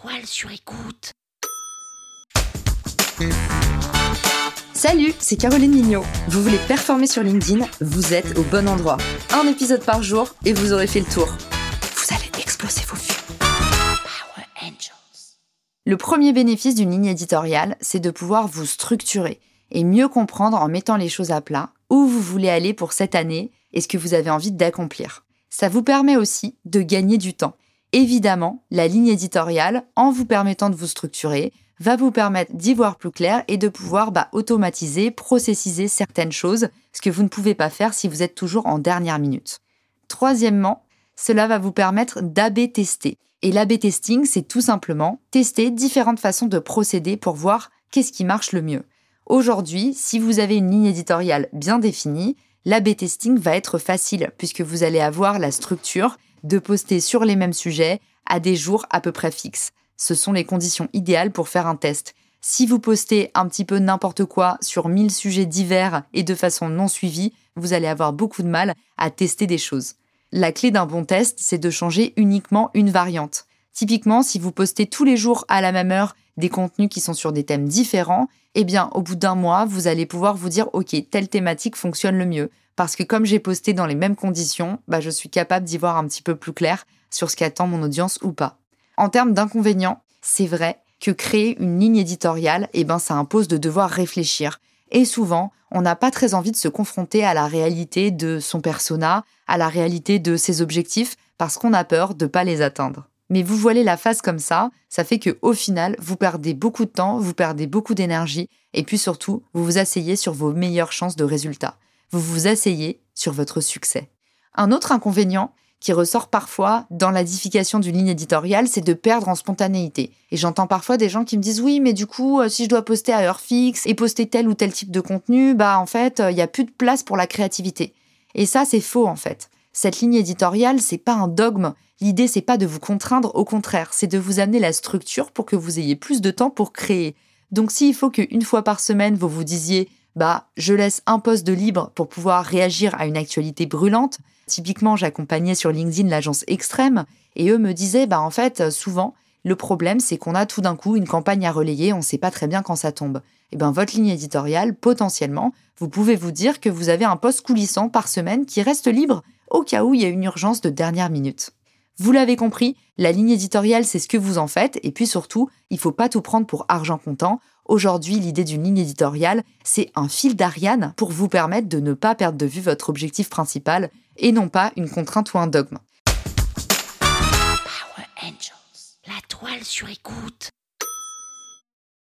toile sur écoute. Salut, c'est Caroline Mignot. Vous voulez performer sur LinkedIn Vous êtes au bon endroit. Un épisode par jour et vous aurez fait le tour. Vous allez exploser vos vues. Power Angels. Le premier bénéfice d'une ligne éditoriale, c'est de pouvoir vous structurer et mieux comprendre en mettant les choses à plat où vous voulez aller pour cette année et ce que vous avez envie d'accomplir. Ça vous permet aussi de gagner du temps. Évidemment, la ligne éditoriale, en vous permettant de vous structurer, va vous permettre d'y voir plus clair et de pouvoir bah, automatiser, processiser certaines choses, ce que vous ne pouvez pas faire si vous êtes toujours en dernière minute. Troisièmement, cela va vous permettre d'AB tester. Et l'AB testing, c'est tout simplement tester différentes façons de procéder pour voir qu'est-ce qui marche le mieux. Aujourd'hui, si vous avez une ligne éditoriale bien définie, l'AB testing va être facile puisque vous allez avoir la structure de poster sur les mêmes sujets à des jours à peu près fixes. Ce sont les conditions idéales pour faire un test. Si vous postez un petit peu n'importe quoi sur 1000 sujets divers et de façon non suivie, vous allez avoir beaucoup de mal à tester des choses. La clé d'un bon test, c'est de changer uniquement une variante. Typiquement, si vous postez tous les jours à la même heure des contenus qui sont sur des thèmes différents, eh bien, au bout d'un mois, vous allez pouvoir vous dire, OK, telle thématique fonctionne le mieux. Parce que comme j'ai posté dans les mêmes conditions, bah, je suis capable d'y voir un petit peu plus clair sur ce qu'attend mon audience ou pas. En termes d'inconvénients, c'est vrai que créer une ligne éditoriale, eh ben, ça impose de devoir réfléchir. Et souvent, on n'a pas très envie de se confronter à la réalité de son persona, à la réalité de ses objectifs, parce qu'on a peur de ne pas les atteindre. Mais vous voilez la face comme ça, ça fait que au final, vous perdez beaucoup de temps, vous perdez beaucoup d'énergie, et puis surtout, vous vous asseyez sur vos meilleures chances de résultats. Vous vous asseyez sur votre succès. Un autre inconvénient qui ressort parfois dans l'édification d'une ligne éditoriale, c'est de perdre en spontanéité. Et j'entends parfois des gens qui me disent oui, mais du coup, euh, si je dois poster à heure fixe et poster tel ou tel type de contenu, bah en fait, il n'y a plus de place pour la créativité. Et ça, c'est faux en fait. Cette ligne éditoriale, c'est pas un dogme. L'idée, c'est pas de vous contraindre, au contraire, c'est de vous amener la structure pour que vous ayez plus de temps pour créer. Donc, s'il faut qu'une fois par semaine, vous vous disiez, bah, je laisse un poste de libre pour pouvoir réagir à une actualité brûlante. Typiquement, j'accompagnais sur LinkedIn l'agence Extrême et eux me disaient, bah, en fait, souvent, le problème, c'est qu'on a tout d'un coup une campagne à relayer, on ne sait pas très bien quand ça tombe. Et bien, votre ligne éditoriale, potentiellement, vous pouvez vous dire que vous avez un poste coulissant par semaine qui reste libre au cas où il y a une urgence de dernière minute. Vous l'avez compris, la ligne éditoriale, c'est ce que vous en faites, et puis surtout, il faut pas tout prendre pour argent comptant. Aujourd'hui, l'idée d'une ligne éditoriale, c'est un fil d'Ariane pour vous permettre de ne pas perdre de vue votre objectif principal, et non pas une contrainte ou un dogme. La toile sur écoute.